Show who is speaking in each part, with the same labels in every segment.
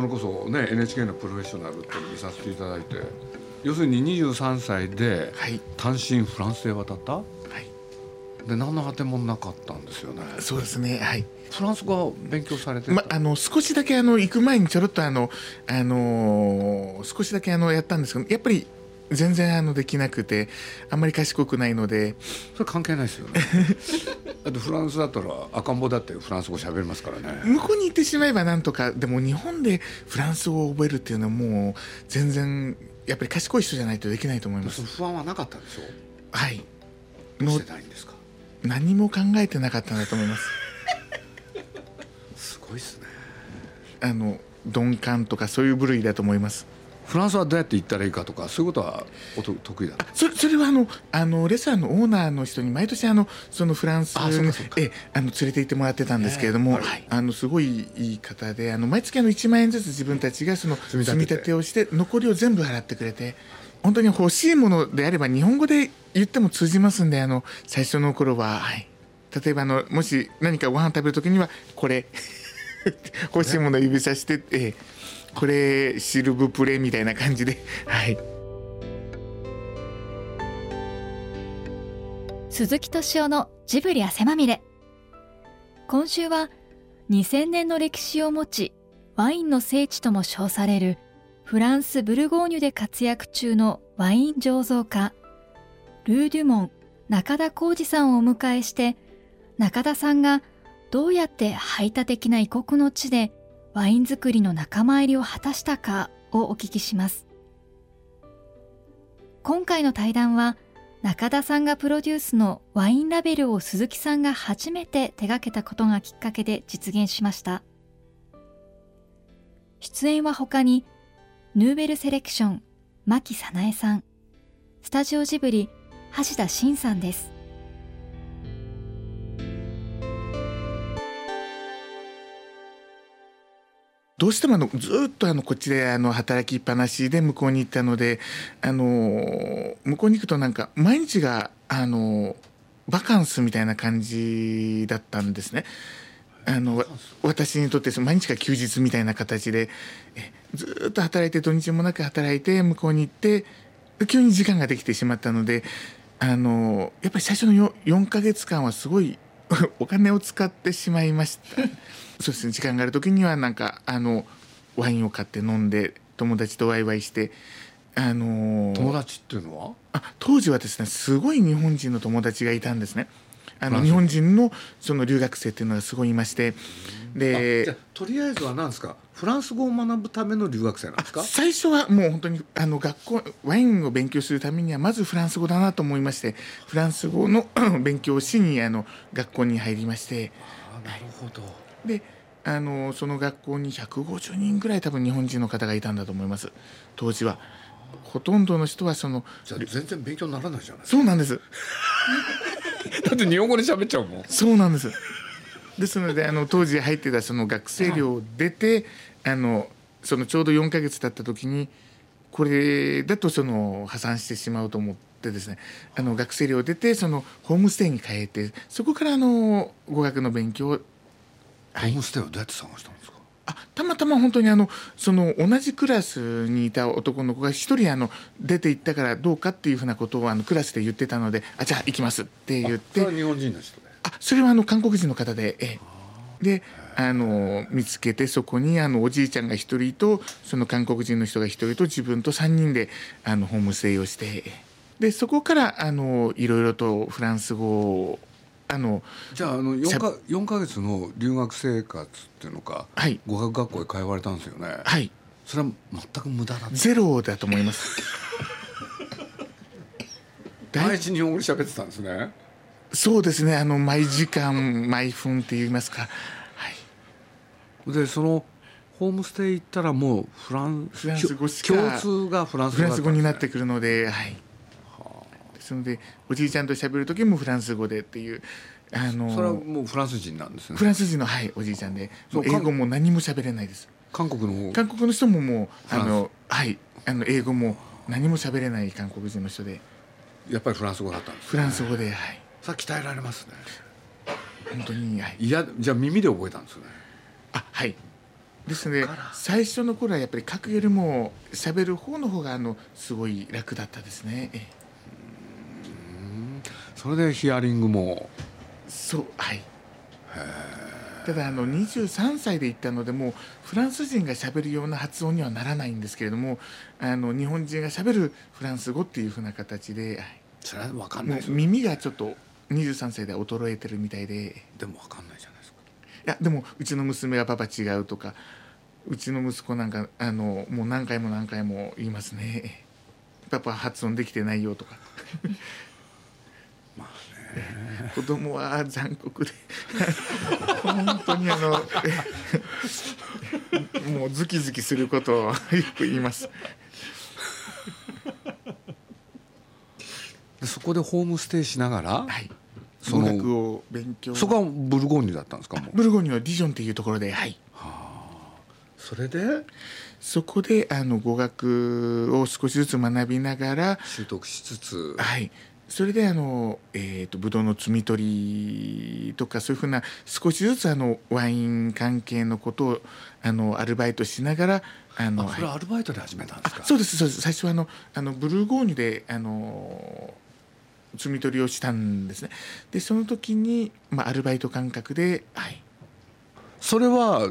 Speaker 1: それこそね NHK の「プロフェッショナル」って見させていただいて要するに23歳で
Speaker 2: はい。
Speaker 1: 単身フランスへ渡った？
Speaker 2: はい。
Speaker 1: で何の果てもなかったんですよね。
Speaker 2: そうですねはい。
Speaker 1: フランス語は勉強されてた、
Speaker 2: まあの少しだけあの行く前にちょろっとあのあの少しだけあのやったんですけどやっぱり全然あのできなくてあんまり賢くないので。
Speaker 1: それ関係ないですよね だってフランスだったら赤ん坊だってフランス語喋れますからね。
Speaker 2: 向こうに行ってしまえばなんとかでも日本でフランス語を覚えるっていうのはもう全然やっぱり賢い人じゃないとできないと思います。
Speaker 1: 不安はなかったんでしょ
Speaker 2: はい。の
Speaker 1: どうしてないんですか？
Speaker 2: 何も考えてなかったんだと思います。
Speaker 1: すごいですね。
Speaker 2: あの鈍感とかそういう部類だと思います
Speaker 1: フランスはどうやって行ったらいいかとかそういうことはおと得意だ
Speaker 2: それそれはあのあのレストランのオーナーの人に毎年あのそのフランス
Speaker 1: あ
Speaker 2: ええあの連れて行ってもらってたんですけれども、
Speaker 1: ええ
Speaker 2: はい。あのすごいいい方であの毎月あの1万円ずつ自分たちがその
Speaker 1: 積み立てて。
Speaker 2: 積み立てをして残りを全部払ってくれて本当に欲しいものであれば日本語で言っても通じますんであの最初の頃は、はい、例えばあのもし何かご飯食べる時にはこれ。欲しいものを指さして、ええこれシルブプレみたいな感じではい。
Speaker 3: 鈴木敏夫のジブリ汗まみれ今週は2000年の歴史を持ちワインの聖地とも称されるフランス・ブルゴーニュで活躍中のワイン醸造家ルー・デュモン中田浩二さんをお迎えして中田さんがどうやって排他的な異国の地でワイン作りの仲間入りを果たしたかをお聞きします。今回の対談は中田さんがプロデュースのワインラベルを鈴木さんが初めて手掛けたことがきっかけで実現しました。出演は他にヌーベルセレクション牧早苗さんスタジオジブリ橋田真さんです。
Speaker 2: どうしてもあのずっとあのこっちであの働きっぱなしで向こうに行ったのであの向こうに行くとなんか毎日があのバカンスみたいな感じだったんですね。あの私にとって毎日が休日みたいな形でずっと働いて土日もなく働いて向こうに行って急に時間ができてしまったのであのやっぱり最初の 4, 4ヶ月間はすごいお金を使ってしまいました。そうですね。時間がある時にはなんかあのワインを買って飲んで友達とワイワイしてあのー
Speaker 1: 友達っていうのは？
Speaker 2: あ当時はですねすごい日本人の友達がいたんですね。あの日本人のその留学生っていうのがすごいいまして
Speaker 1: あじゃ
Speaker 2: で
Speaker 1: あとりあえずは何ですか？フランス語を学ぶための留学生なんですか？
Speaker 2: 最初はもう本当にあの学校ワインを勉強するためにはまずフランス語だなと思いましてフランス語の勉強をしにあの学校に入りまして。
Speaker 1: あなるほど
Speaker 2: であのその学校に150人ぐらい多分日本人の方がいたんだと思います。当時は。ほとんどの人はその
Speaker 1: 全然勉強にならないじゃない。
Speaker 2: そうなんです。
Speaker 1: だって日本語で喋っちゃうもん。
Speaker 2: そうなんです。ですのであの当時入ってたその学生寮を出てあのそのちょうど4ヶ月経った時にこれだとその破産してしまうと思ってですねあの学生寮を出てそのホームステイに変えてそこからあの語学の勉強を
Speaker 1: ホームステイはどうやって探したんですか？
Speaker 2: あたまたま本当にあのその同じクラスにいた男の子が一人あの出て行ったからどうかっていうふうなことをあのクラスで言ってたのであじゃあ行きますって言って。
Speaker 1: あそれは日本人の人で
Speaker 2: あそれはあの韓国人の方で、ええ、であの見つけてそこにあのおじいちゃんが一人とその韓国人の人が一人と自分と3人であのホームステイをしてでそこからあのいろいろとフランス語をあの
Speaker 1: じゃああの
Speaker 2: しゃ
Speaker 1: 4, か4ヶ月の留学生活っていうのか
Speaker 2: はい。
Speaker 1: 語学学校へ通われたんですよね。
Speaker 2: はい。
Speaker 1: それは全く無駄だ
Speaker 2: ゼロだと思います。だい
Speaker 1: 毎日日本語で喋ってたんですね。
Speaker 2: そうですね。あの毎時間毎分って言いますか、はい、
Speaker 1: でそのホームステイ行ったらもうフラン
Speaker 2: フランス
Speaker 1: 共通がフランス語
Speaker 2: フランス語になっ
Speaker 1: だ
Speaker 2: てくるので、はい、ですのでおじいちゃんと喋る時もフランス語でっていうあ
Speaker 1: ったんですそれは
Speaker 2: の
Speaker 1: もうフランス人なんですね。
Speaker 2: フランス人の、はい、おじいちゃんで。英語も何も喋れないです。
Speaker 1: 韓国の方？
Speaker 2: 韓国の人ももうあの、はい、あの英語も何も喋れない韓国人の人で。
Speaker 1: やっぱりフランス語だったんです
Speaker 2: フランス語で、はい、
Speaker 1: さあ鍛えられますね。
Speaker 2: 本当に、はい、
Speaker 1: いやじゃあ耳で覚えたんですね。
Speaker 2: あはい。ですので最初の頃はやっぱり書くよりも喋る方の方があのすごい楽だったですね。え
Speaker 1: それでヒアリングも。
Speaker 2: そうはい。ただあの23歳で行ったのでもうフランス人がしゃべるような発音にはならないんですけれどもあの日本人がしゃべるフランス語っていうふうな形で、はい、
Speaker 1: それは分かんない
Speaker 2: 耳がちょっと23歳で衰えてるみたいで。
Speaker 1: でも分かんないじゃないですか。
Speaker 2: いやでもうちの娘がパパ違うとかうちの息子なんかあのもう何回も何回も言いますね。パパ発音できてないよとか 子供は残酷で。本当にあの もうズキズキすることをよく言います。
Speaker 1: でそこでホームステイしながら、
Speaker 2: はい。
Speaker 1: その
Speaker 2: 語学を勉強。
Speaker 1: そこはブルゴーニュだったんですか
Speaker 2: ブルゴーニュのディジョンっていうところではい。
Speaker 1: それで？
Speaker 2: そこであの語学を少しずつ学びながら
Speaker 1: 習得しつつ。
Speaker 2: はいそれであの、えー、とブドウの摘み取りとかそういうふうな少しずつあのワイン関係のことをあのアルバイトしながらあの
Speaker 1: あそれはアルバイトで始めたんですか？
Speaker 2: あそうですそうです。最初はあのあのブルーゴーニュであの摘み取りをしたんですね。でその時に、まあ、アルバイト感覚ではい。
Speaker 1: それは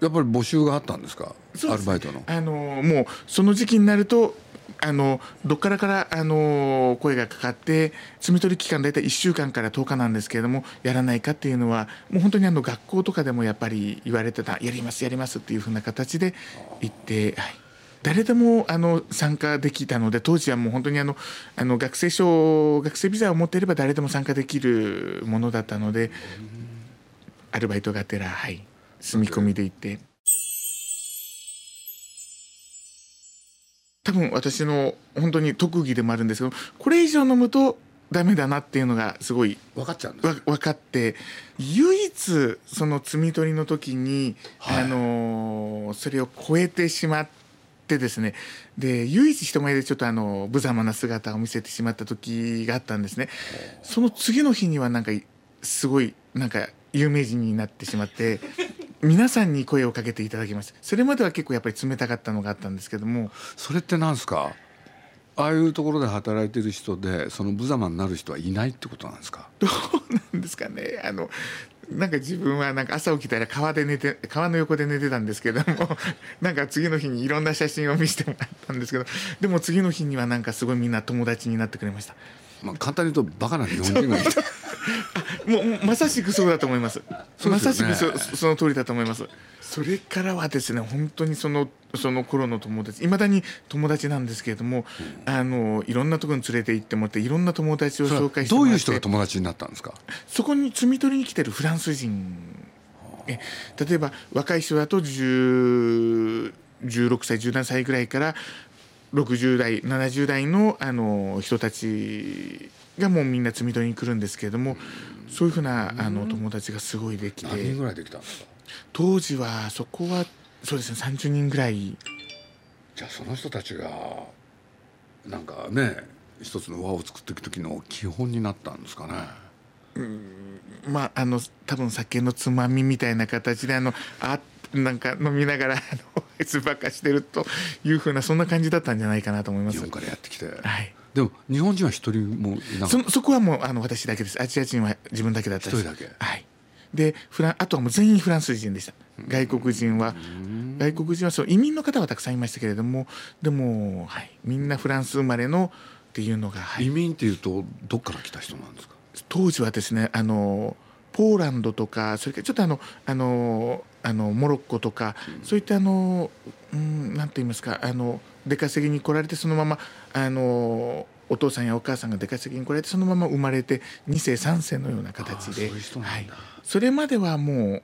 Speaker 1: やっぱり募集があったんですか？アルバイトの。
Speaker 2: あのもうその時期になるとあのどっからからあの声がかかって摘み取り期間大体1週間から10日なんですけれどもやらないかっていうのはもう本当にあの学校とかでもやっぱり言われてたやりますやりますっていうふうな形で言って、はい、誰でもあの参加できたので当時はもう本当にあのあの学生証学生ビザを持っていれば誰でも参加できるものだったのでアルバイトがてら、はい、住み込みで行って。多分私の本当に特技でもあるんですけどこれ以上飲むとダメだなっていうのがすごい
Speaker 1: 分かっちゃうんです
Speaker 2: わ分かって唯一その摘み取りの時に、
Speaker 1: はい
Speaker 2: あのーそれを超えてしまってですね。で唯一人前でちょっとあの無様な姿を見せてしまった時があったんですね。その次の日にはなんかすごいなんか有名人になってしまって皆さんに声をかけていただきました。それまでは結構やっぱり冷たかったのがあったんですけども。
Speaker 1: それってなんですか？ああいうところで働いてる人でその無様になる人はいないってことなんですか？
Speaker 2: どうなんですかね。あのなんか自分はなんか朝起きたら川で寝て川の横で寝てたんですけども なんか次の日にいろんな写真を見せてもらったんですけどでも次の日にはなんかすごいみんな友達になってくれました。
Speaker 1: まあ簡単に言うとバカな日本人がいた
Speaker 2: もうもうまさしくそうだと思います。
Speaker 1: すよね。
Speaker 2: まさしくそその通りだと思います。それからはですね本当にそのその頃の友達いまだに友達なんですけれども、あのいろんなところに連れて行ってもらっていろんな友達を紹介してもらって
Speaker 1: どういう人が友達になったんですか？
Speaker 2: そこに摘み取りに来てるフランス人。え例えば若い人だと10 16歳17歳ぐらいから60代70代のあの人たちがもうみんな摘み取りに来るんですけれどもそういうふうなあの友達がすごいできて
Speaker 1: 何人ぐらいできた？んですか
Speaker 2: 当時はそこはそうですね30人ぐらい。
Speaker 1: じゃあその人たちがなんかね一つの輪を作っていく時の基本になったんですかね？
Speaker 2: まああの多分酒のつまみみたいな形であのあなんか飲みながらあのつばっかしてるというふうなそんな感じだったんじゃないかなと思います。
Speaker 1: 日本。からやってきて。
Speaker 2: はい。
Speaker 1: でも日本人は一人もいな
Speaker 2: そそこはもうあの私だけです。アジア人は自分だけだったです。
Speaker 1: 一人だけ
Speaker 2: はい。でフランあとはもう全員フランス人でした。外国人は外国人はそう移民の方はたくさんいましたけれどもでもはいみんなフランス生まれのっていうのが、はい
Speaker 1: 移民っていうとどっから来た人なんですか？
Speaker 2: 当時はですねあのポーランドとかそれからちょっとあのあのあのモロッコとか、そういったあのうんなんて言いますかあの出稼ぎに来られてそのままあのお父さんやお母さんが出稼ぎに来られてそのまま生まれて2世3世のような形で。
Speaker 1: そ
Speaker 2: れまではも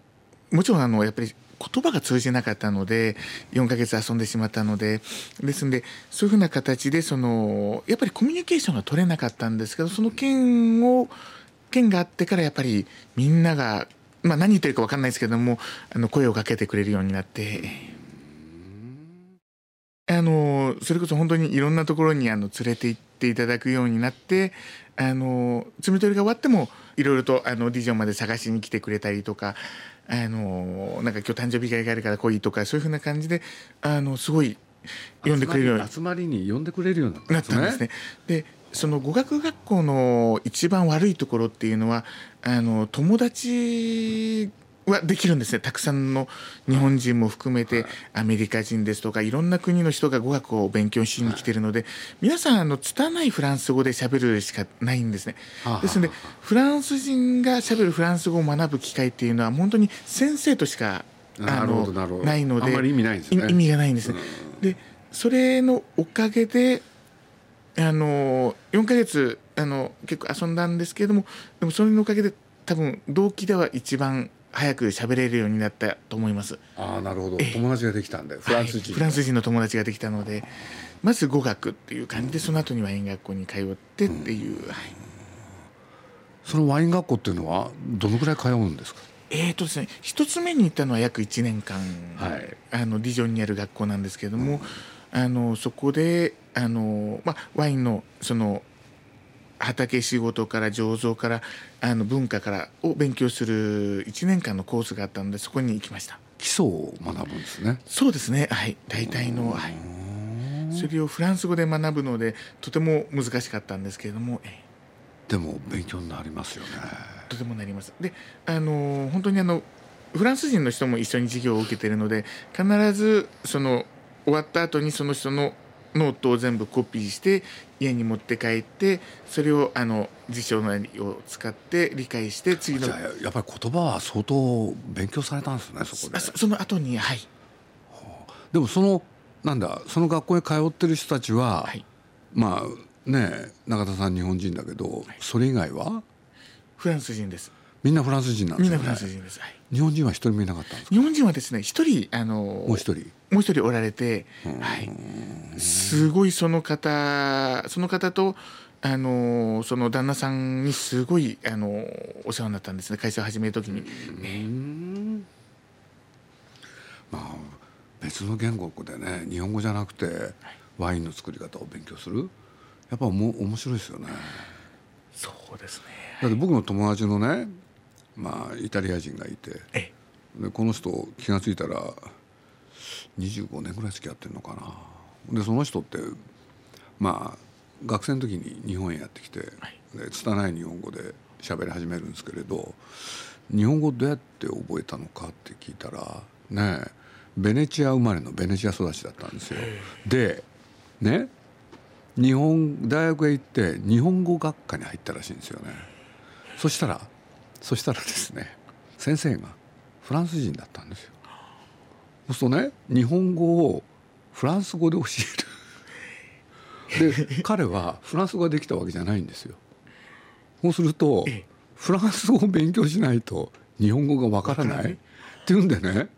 Speaker 2: うもちろんあのやっぱり言葉が通じなかったので4ヶ月遊んでしまったのでですんでそういうふうな形でそのやっぱりコミュニケーションが取れなかったんですけどその件を件があってからやっぱりみんなが、まあ、何言ってるか分かんないですけどもあの声をかけてくれるようになって。あのそれこそ本当にいろんなところにあの連れて行っていただくようになってあの摘み取りが終わってもいろいろとあのディジョンまで探しに来てくれたりとかあのなんか今日誕生日会があるから来いとかそういうふうな感じであのすごい呼んでくれるように
Speaker 1: 集まりに呼んでくれるように
Speaker 2: なったんですね。でその語学学校の一番悪いところっていうのはあの友達はできるんですね。たくさんの日本人も含めてアメリカ人ですとかいろんな国の人が語学を勉強しに来てるので皆さんあの拙いフランス語でしゃべるしかないんですね。ですのでフランス人がしゃべるフランス語を学ぶ機会っていうのは本当に先生としかあのないので
Speaker 1: 意味ないですね。
Speaker 2: 意味がないんですね。でそれのおかげであの4か月あの結構遊んだんですけれどもでもそれのおかげで多分動機では一番早く喋れるようになったと思います。
Speaker 1: ああなるほど。友達ができたんでフランス人、はい、
Speaker 2: フランス人の友達ができたのでまず語学っていう感じでその後にワイン学校に通ってっていう、うん、はい、
Speaker 1: そのワイン学校っていうのはどのぐらい通うんですか？
Speaker 2: えーとですね、一つ目に行ったのは約1年間、はい、あのディジョンにある学校なんですけれども、うん、あのそこであの、まあ、ワインのその畑仕事から醸造からあの文化からを勉強する1年間のコースがあったのでそこに行きました。
Speaker 1: 基礎を学ぶんですね。
Speaker 2: そうですね。はい。大体の、はい、それをフランス語で学ぶのでとても難しかったんですけれども、え
Speaker 1: でも勉強になりますよね。
Speaker 2: とてもなります。であの本当にあのフランス人の人も一緒に授業を受けているので必ずその終わった後にその人のノートを全部コピーして家に持って帰ってそれをあの辞書のを使って理解して次の
Speaker 1: じゃあやっぱり言葉は相当勉強されたんですねそこで。
Speaker 2: その後にはい、
Speaker 1: はあ、でもそのなんだその学校に通ってる人たちは、はい、まあね中田さん日本人だけど、はい、それ以外は？
Speaker 2: フランス人です
Speaker 1: みんなフランス人なんです
Speaker 2: ね。みんなフランス人です、はい、
Speaker 1: 日本人は一人もいなかったんです
Speaker 2: 日本人はですね一人あの
Speaker 1: もう一人。
Speaker 2: もう一人おられて、はい、すごいその方その方とあのその旦那さんにすごいあのお世話になったんですね。会社を始める時に。
Speaker 1: まあ別の言語でね日本語じゃなくてワインの作り方を勉強する。やっぱも面白いですよね。
Speaker 2: そうですね。
Speaker 1: だって僕の友達のねまあイタリア人がいて。でこの人気が付いたら25年ぐらい付き合ってるのかな。でその人ってまあ学生の時に日本へやってきて、はい、で拙い日本語で喋り始めるんですけれど日本語どうやって覚えたのかって聞いたらねベネチア生まれのベネチア育ちだったんですよ。でね日本大学へ行って日本語学科に入ったらしいんですよね。そしたらそしたらですね先生がフランス人だったんですよ。そうするとね日本語をフランス語で教える。で彼はフランス語ができたわけじゃないんですよ。そうするとフランス語を勉強しないと日本語がわからない。っていうんでね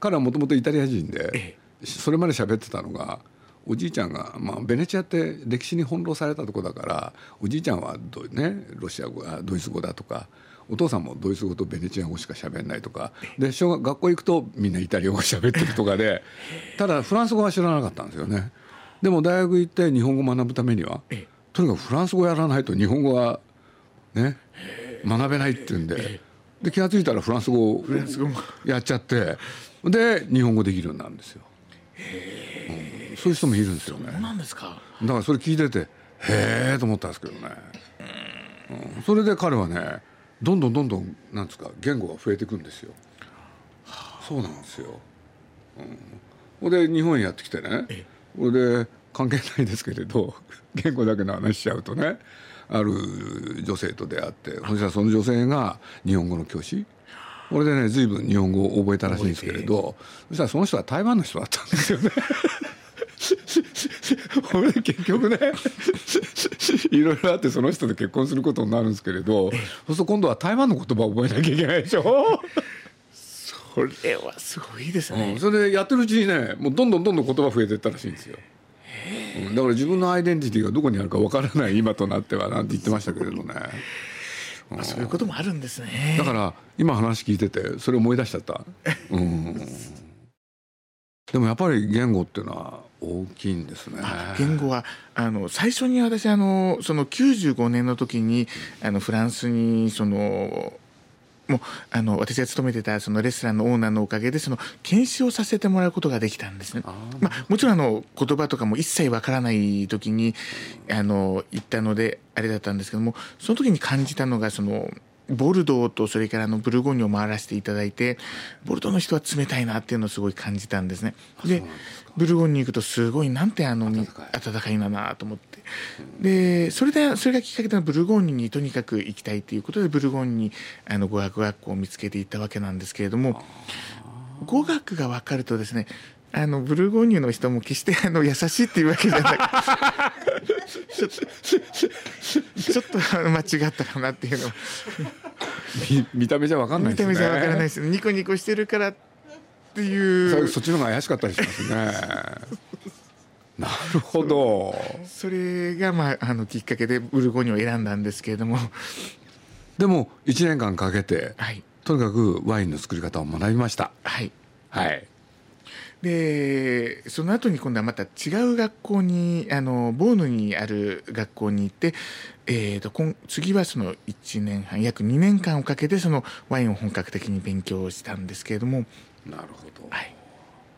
Speaker 1: 彼はもともとイタリア人でそれまで喋ってたのがおじいちゃんが、まあ、ベネチアって歴史に翻弄されたとこだからおじいちゃんはど、ね、ロシア語ドイツ語だとかお父さんもドイツ語とベネチア語しか喋んないとか。で小学学校行くとみんなイタリア語喋ってるとかで。ただフランス語は知らなかったんですよね。でも大学行って日本語学ぶためにはとにかくフランス語やらないと日本語はね学べないっていうんで。で気が付いたらフランス語をやっちゃって。で日本語できるようになるんですよ、うん、そういう人もいるんですよね。
Speaker 2: そうなんですか。
Speaker 1: だからそれ聞いててへえと思ったんですけどね、うん、それで彼はねどんどんどんどんなんですか言語が増えていくんですよ。そうなんですよ。うん、で日本にやってきてねほで関係ないですけれど言語だけの話しちゃうとねある女性と出会ってそしたらその女性が日本語の教師これでね随分日本語を覚えたらしいんですけれどそしたらその人は台湾の人だったんですよね。これ結局ね いろいろあってその人と結婚することになるんですけれどそうすると今度は台湾の言葉を覚えなきゃいけないでしょ？
Speaker 2: それはすごいですね、
Speaker 1: うん、それでやってるうちにねもうどんどんどんどん言葉増えていったらしいんですよ。だから自分のアイデンティティがどこにあるかわからない今となってはなんて言ってましたけれどね。
Speaker 2: まあ、そういうこともあるんですね。
Speaker 1: だから今話聞いててそれ思い出しちゃった、うん、でもやっぱり言語っていうのは大きいんですね。
Speaker 2: 言語はあの最初に私あのその95年の時にあのフランスにそのもうあの私が勤めてたそのレストランのオーナーのおかげでその研修をさせてもらうことができたんですね。まあ、もちろんあの言葉とかも一切わからない時にあの行ったのであれだったんですけどもその時に感じたのがそのボルドーとそれからのブルゴーニュを回らせていただいてボルドーの人は冷たいなっていうのをすごい感じたんですね。でブルゴーニュに行くとすごいなんてあの暖かいんだなと思って。でそれでそれがきっかけでブルゴーニュにとにかく行きたいということでブルゴーニュにあの語学学校を見つけていったわけなんですけれども語学が分かるとですねあのブルゴーニュの人も決して あの優しいっていうわけじゃなくちょ ちょっと 間違ったかなっていうの。
Speaker 1: 見た目じゃ分かんない
Speaker 2: ですね。見た目じゃ分からないです。ニコニコしてるからっていう。
Speaker 1: そっちの方が怪しかったりしますね。なるほど。
Speaker 2: それが、まあ、あのきっかけでブルゴーニュを選んだんですけれども。
Speaker 1: でも1年間かけて、はい、とにかくワインの作り方を学びました。
Speaker 2: はい。
Speaker 1: はい
Speaker 2: でその後に今度はまた違う学校にあのボーヌにある学校に行って、えーと、と次はその1年半約2年間をかけてそのワインを本格的に勉強したんですけれども。
Speaker 1: なるほど、
Speaker 2: はい、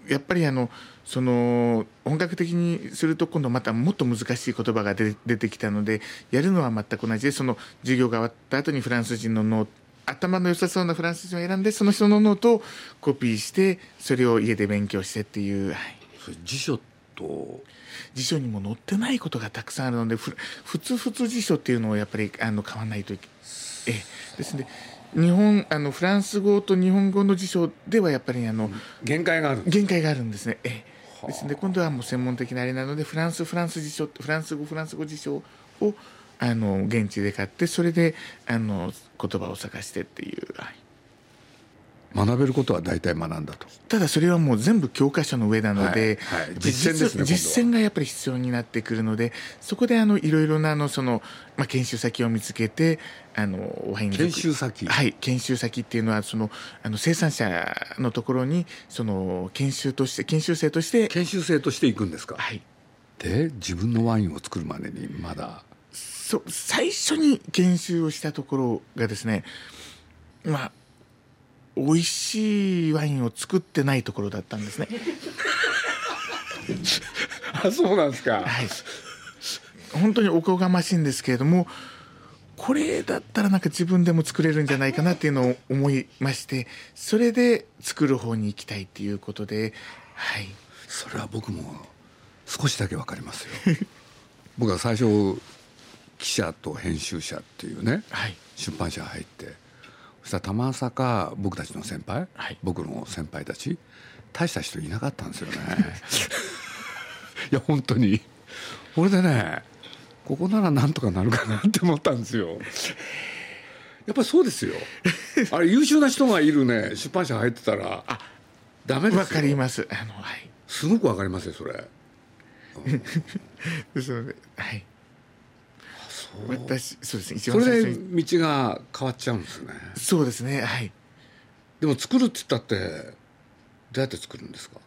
Speaker 2: やっぱりあのその本格的にすると今度またもっと難しい言葉が出てきたのでやるのは全く同じでその授業が終わった後にフランス人のノート頭の良さそうなフランス人を選んでその人のノートをコピーしてそれを家で勉強してっていう、はい、
Speaker 1: 辞書と。
Speaker 2: 辞書にも載ってないことがたくさんあるのでふふつふつ辞書っていうのをやっぱりあの買わないといけええ。ですので日本あのフランス語と日本語の辞書ではやっぱりあの
Speaker 1: 限界がある
Speaker 2: 限界があるんですね。ええ。ですので今度はもう専門的なあれなのでフランスフランス辞書フランス語フランス語辞書をあの現地で買ってそれであの言葉を探してっていう、はい、
Speaker 1: 学べることは大体学んだと。
Speaker 2: ただそれはもう全部教科書の上なので、
Speaker 1: はい。はい、実践ですね
Speaker 2: 実践がやっぱり必要になってくるのでそこであのいろいろなあのその、まあ、研修先を見つけてあのワイン
Speaker 1: 研修先。
Speaker 2: はい。研修先っていうのはそのあの生産者のところにその研修として研修生として。
Speaker 1: 研修生として行くんですか？
Speaker 2: はい。
Speaker 1: で自分のワインを作るまでにまだ
Speaker 2: そ最初に研修をしたところがですねまあ美味しいワインを作ってないところだったんですね。
Speaker 1: あそうなんですか。
Speaker 2: はい。本当におこがましいんですけれどもこれだったらなんか自分でも作れるんじゃないかなっていうのを思いましてそれで作る方に行きたいっていうことではい
Speaker 1: それは僕も少しだけわかりますよ僕は最初記者と編集者っていうね、
Speaker 2: はい、
Speaker 1: 出版社入ってそしたら玉さか僕たちの先輩、
Speaker 2: はい、
Speaker 1: 僕の先輩たち大した人いなかったんですよね。いや本当に。これでねここならなんとかなるかなって思ったんですよ。やっぱりそうですよ。あれ優秀な人がいるね出版社入ってたらあダメですよ。わ
Speaker 2: かります。あの、はい、
Speaker 1: すごくわかりますよそれ、
Speaker 2: うん、そうはい私そうですね。一
Speaker 1: 番それで道が変わっちゃうんですね。
Speaker 2: そうですね。はい。
Speaker 1: でも作るって言ったってどうやって作るんですか？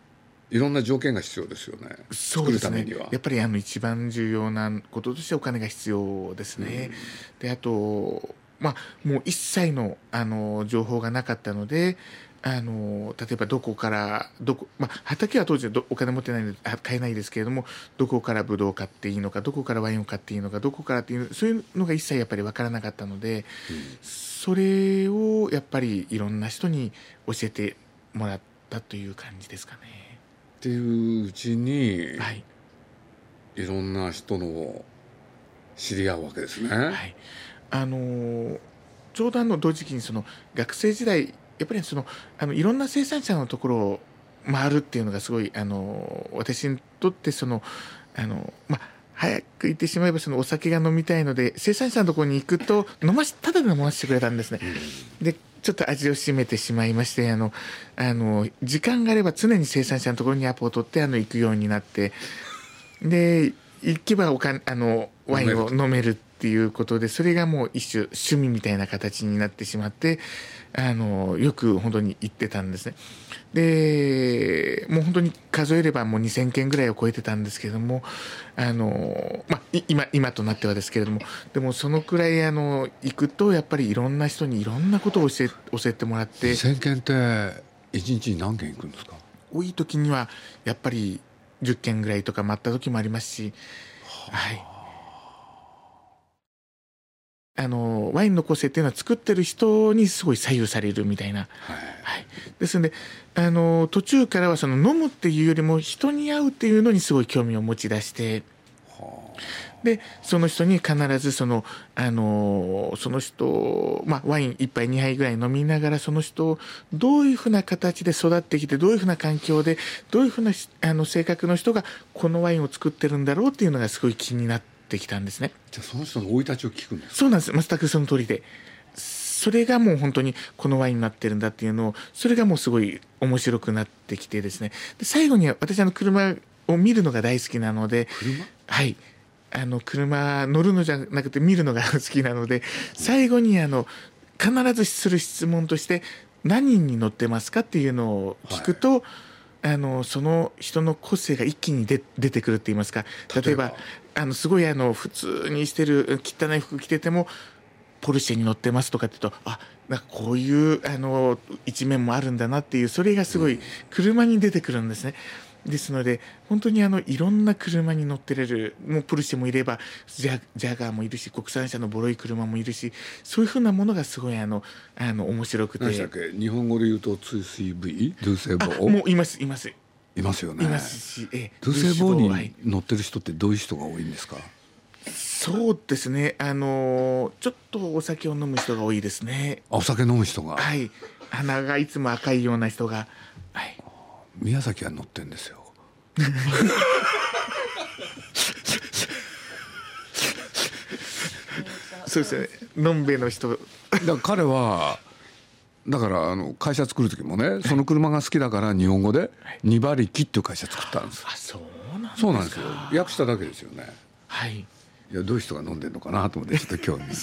Speaker 1: いろんな条件が必要ですよね。
Speaker 2: そうですね。やっぱりあの一番重要なこととしてお金が必要ですね、うん、であとまあもう一切のあの情報がなかったのであの例えばどこからどこ、まあ、畑は当時はお金持ってないので買えないですけれどもどこからブドウを買っていいのかどこからワインを買っていいのかどこからっていうそういうのが一切やっぱり分からなかったので、うん、それをやっぱりいろんな人に教えてもらったという感じですかね。
Speaker 1: っていううちに、
Speaker 2: はい、
Speaker 1: いろんな人の知り合うわけですね。
Speaker 2: はい、あのちょうどあの同時期にその学生時代やっぱりそのあのいろんな生産者のところを回るっていうのがすごいあの私にとってそのあのまあ早く言ってしまえばそのお酒が飲みたいので生産者のところに行くと飲ましただで飲ませてくれたんですね。でちょっと味を占めてしまいましてあのあの時間があれば常に生産者のところにアポを取ってあの行くようになってで行けばおかあのワインを飲めるっていうことでそれがもう一種趣味みたいな形になってしまってあのよく本当に行ってたんですね。でもう本当に数えればもう2,000件ぐらいを超えてたんですけどもあの、まあ、今今となってはですけれどもでもそのくらいあの行くとやっぱりいろんな人にいろんなことを教え教えてもらって
Speaker 1: 2,000件って1日に何件行くんですか？
Speaker 2: 多い時にはやっぱり10件ぐらいとか待った時もありますし、はい、あのワインの個性っていうのは作ってる人にすごい左右されるみたいな、はい、はい、ですのであの途中からはその飲むっていうよりも人に会うっていうのにすごい興味を持ち出して。でその人に必ずそのあのその人、まあ、ワイン1杯2杯ぐらい飲みながらその人をどういうふうな形で育ってきてどういうふうな環境でどういうふうなあの性格の人がこのワインを作ってるんだろうっていうのがすごい気になってきたんですね。
Speaker 1: じゃあその人の生い立ちを聞くんです
Speaker 2: そうなんです。全くその通りで。それがもう本当にこのワインになってるんだっていうのをそれがもうすごい面白くなってきてですね。で最後には私あの車を見るのが大好きなのではい。あの車乗るのじゃなくて見るのが好きなので最後にあの必ずする質問として何人に乗ってますかっていうのを聞くと、はい、あのその人の個性が一気に出てくるって言いますか。例えば。あのすごいあの普通にしてる汚い服着ててもポルシェに乗ってますとかって言うとあなんかこういうあの一面もあるんだなっていうそれがすごい車に出てくるんですね。うんですので本当にあのいろんな車に乗ってれるもうプルシェもいればジャジャガーもいるし国産車のボロい車もいるしそういうふうなものがすごいあのあの面白くて。
Speaker 1: 日本語で言うと 2CV ドゥセボ
Speaker 2: ー？もういますいます。
Speaker 1: いますよね。
Speaker 2: いますし、え
Speaker 1: ドゥセボーに乗ってる人ってどういう人が多いんですか？
Speaker 2: そうですね。あのちょっとお酒を飲む人が多いですね。
Speaker 1: お酒飲む人が？
Speaker 2: はい。鼻がいつも赤いような人が。はい。
Speaker 1: 宮崎は乗ってんですよ
Speaker 2: そうですね。のんべの人。
Speaker 1: だ彼はだからあの会社作る時もねその車が好きだから日本語で「二馬力」っていう会社作ったんです。
Speaker 2: あそうなん
Speaker 1: そうなんですよ。訳しただけですよね。
Speaker 2: はい。
Speaker 1: いやどういう人が飲んでるのかなと思ってちょっと興味。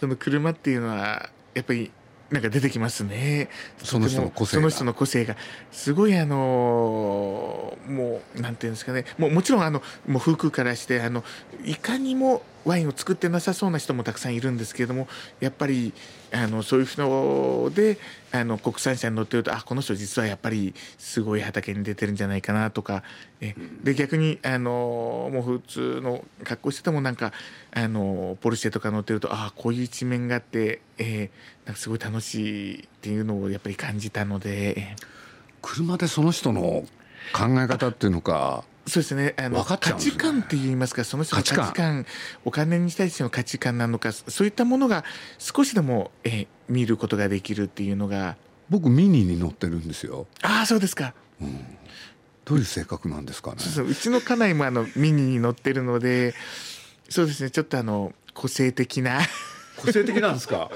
Speaker 2: その車っていうのはやっぱりなんか出てきますね。
Speaker 1: その人の個性
Speaker 2: その人の個性が。すごいあのもうなんていうんですかね。もうもちろんあのもう風空からしてあのいかにもワインを作ってなさそうな人もたくさんいるんですけれどもやっぱりあのそういう人であの国産車に乗ってるとあこの人実はやっぱりすごい畑に出てるんじゃないかなとかえで逆にあのもう普通の格好しててもなんかあのポルシェとか乗ってるとあこういう一面があって、えー、なんかすごい楽しいっていうのをやっぱり感じたので
Speaker 1: 車でその人の考え方っていうのか
Speaker 2: そうですね。あの、価値観って言いますかその人の価値観。お金に対しての価値観なのかそういったものが少しでも、えー、見ることができるっていうのが
Speaker 1: 僕ミニに乗ってるんですよ。
Speaker 2: ああそうですか、
Speaker 1: うん、どういう性格なんですかね。
Speaker 2: そうう。ちの家内もあのミニに乗ってるのでそうですね。ちょっとあの個性的な。
Speaker 1: 個性的なんですか？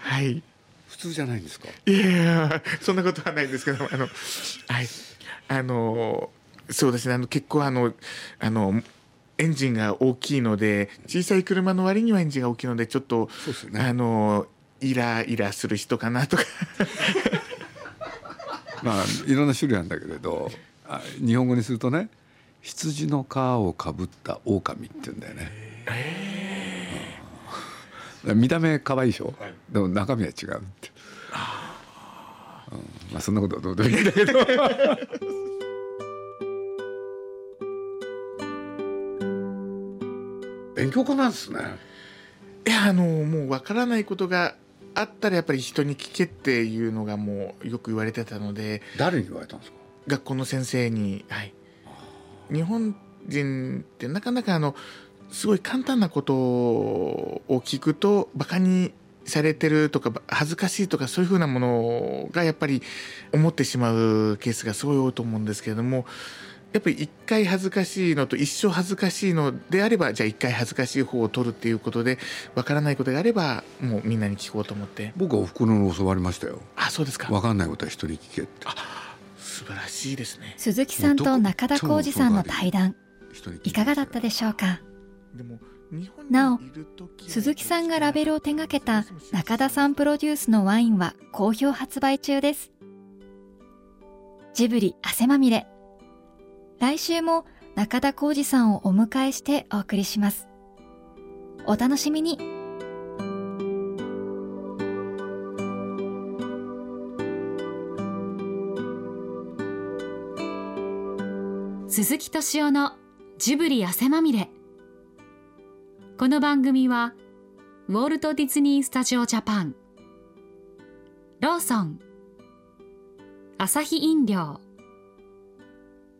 Speaker 2: はい。
Speaker 1: 普通じゃないんですか？
Speaker 2: いやそんなことはないんですけどあのはい。あのそうですね。あの結構あのあのエンジンが大きいので小さい車の割にはエンジンが大きいのでちょっと、ね、あのイライラする人かなとか。
Speaker 1: まあいろんな種類なんだけれど日本語にするとね羊の皮をかぶった狼って言うんだよね。うん、見た目可愛いでしょ、はい、でも中身は違うって、うん、まあそんなことはどうでもいいんだけど 勉強家なんですね。
Speaker 2: いやあのもうわからないことがあったらやっぱり人に聞けっていうのがもうよく言われてたので
Speaker 1: 誰に言われたんですか？
Speaker 2: 学校の先生にはい。日本人ってなかなかあのすごい簡単なことを聞くとバカにされてるとか恥ずかしいとかそういうふうなものがやっぱり思ってしまうケースがすごい多いと思うんですけれどもやっぱり一回恥ずかしいのと一生恥ずかしいのであればじゃあ一回恥ずかしい方を取るっていうことでわからないことがあればもうみんなに聞こうと思って。
Speaker 1: 僕はおふくろの教わりましたよ
Speaker 2: あそうですか。
Speaker 1: わかんないことは人に聞けって。
Speaker 2: 素素晴らしいですね。
Speaker 3: 鈴木さんと中田浩二さんの対談いかがだったでしょうか？なお鈴木さんがラベルを手掛けた中田さんプロデュースのワインは好評発売中です。ジブリ汗まみれ来週も中田浩二さんをお迎えしてお送りします。お楽しみに。
Speaker 4: 鈴木敏夫のジブリ汗まみれ。この番組はウォルト・ディズニー・スタジオ・ジャパン。ローソン。アサヒ飲料。